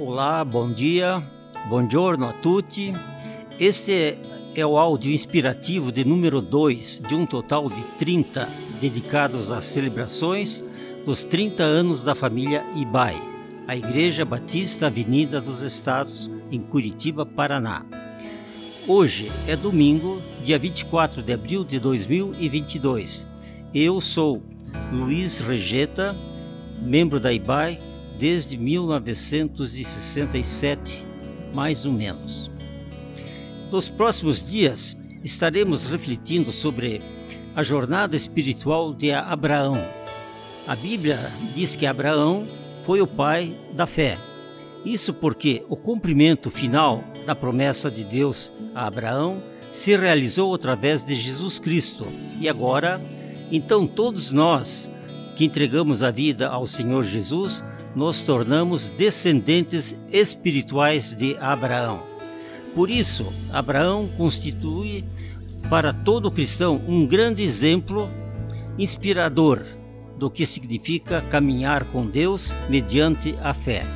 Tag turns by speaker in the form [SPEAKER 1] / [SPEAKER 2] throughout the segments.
[SPEAKER 1] Olá, bom dia, buongiorno a tutti. Este é o áudio inspirativo de número 2 de um total de 30 dedicados às celebrações dos 30 anos da família Ibai, a Igreja Batista Avenida dos Estados, em Curitiba, Paraná. Hoje é domingo, dia 24 de abril de 2022. Eu sou Luiz Regeta, membro da IBAI desde 1967, mais ou menos. Nos próximos dias estaremos refletindo sobre a jornada espiritual de Abraão. A Bíblia diz que Abraão foi o pai da fé. Isso porque o cumprimento final da promessa de Deus a Abraão se realizou através de Jesus Cristo. E agora, então todos nós que entregamos a vida ao Senhor Jesus, nos tornamos descendentes espirituais de Abraão. Por isso, Abraão constitui para todo cristão um grande exemplo inspirador do que significa caminhar com Deus mediante a fé.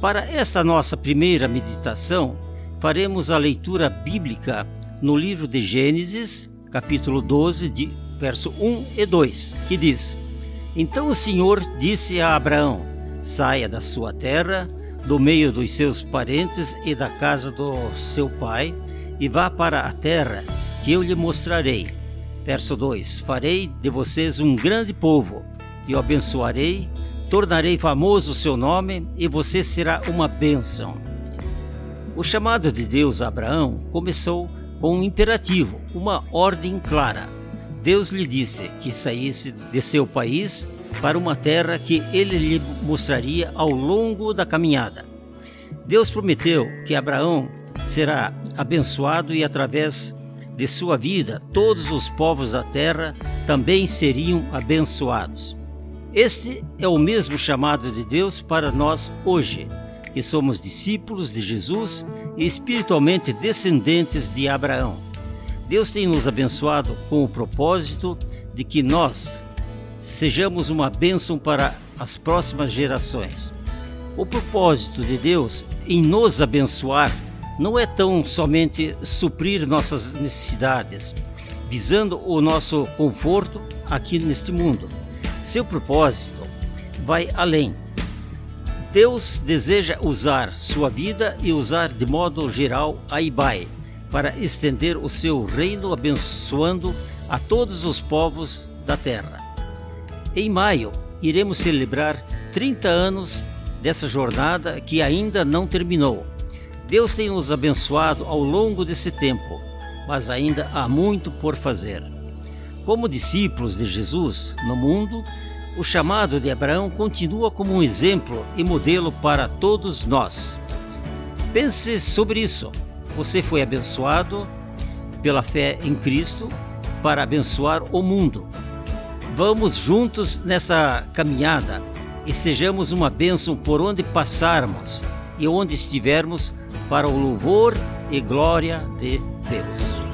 [SPEAKER 1] Para esta nossa primeira meditação, faremos a leitura bíblica no livro de Gênesis, capítulo 12, de verso 1 e 2, que diz: Então o Senhor disse a Abraão: Saia da sua terra, do meio dos seus parentes e da casa do seu pai, e vá para a terra que eu lhe mostrarei. Verso 2: Farei de vocês um grande povo, e o abençoarei, tornarei famoso o seu nome, e você será uma bênção. O chamado de Deus a Abraão começou com um imperativo, uma ordem clara. Deus lhe disse que saísse de seu país para uma terra que ele lhe mostraria ao longo da caminhada. Deus prometeu que Abraão será abençoado e através de sua vida todos os povos da terra também seriam abençoados. Este é o mesmo chamado de Deus para nós hoje que somos discípulos de Jesus e espiritualmente descendentes de Abraão. Deus tem nos abençoado com o propósito de que nós sejamos uma bênção para as próximas gerações. O propósito de Deus em nos abençoar não é tão somente suprir nossas necessidades, visando o nosso conforto aqui neste mundo. Seu propósito vai além Deus deseja usar sua vida e usar de modo geral a Ibai para estender o seu reino abençoando a todos os povos da terra. Em maio, iremos celebrar 30 anos dessa jornada que ainda não terminou. Deus tem nos abençoado ao longo desse tempo, mas ainda há muito por fazer. Como discípulos de Jesus no mundo, o chamado de Abraão continua como um exemplo e modelo para todos nós. Pense sobre isso. Você foi abençoado pela fé em Cristo para abençoar o mundo. Vamos juntos nessa caminhada e sejamos uma bênção por onde passarmos e onde estivermos para o louvor e glória de Deus.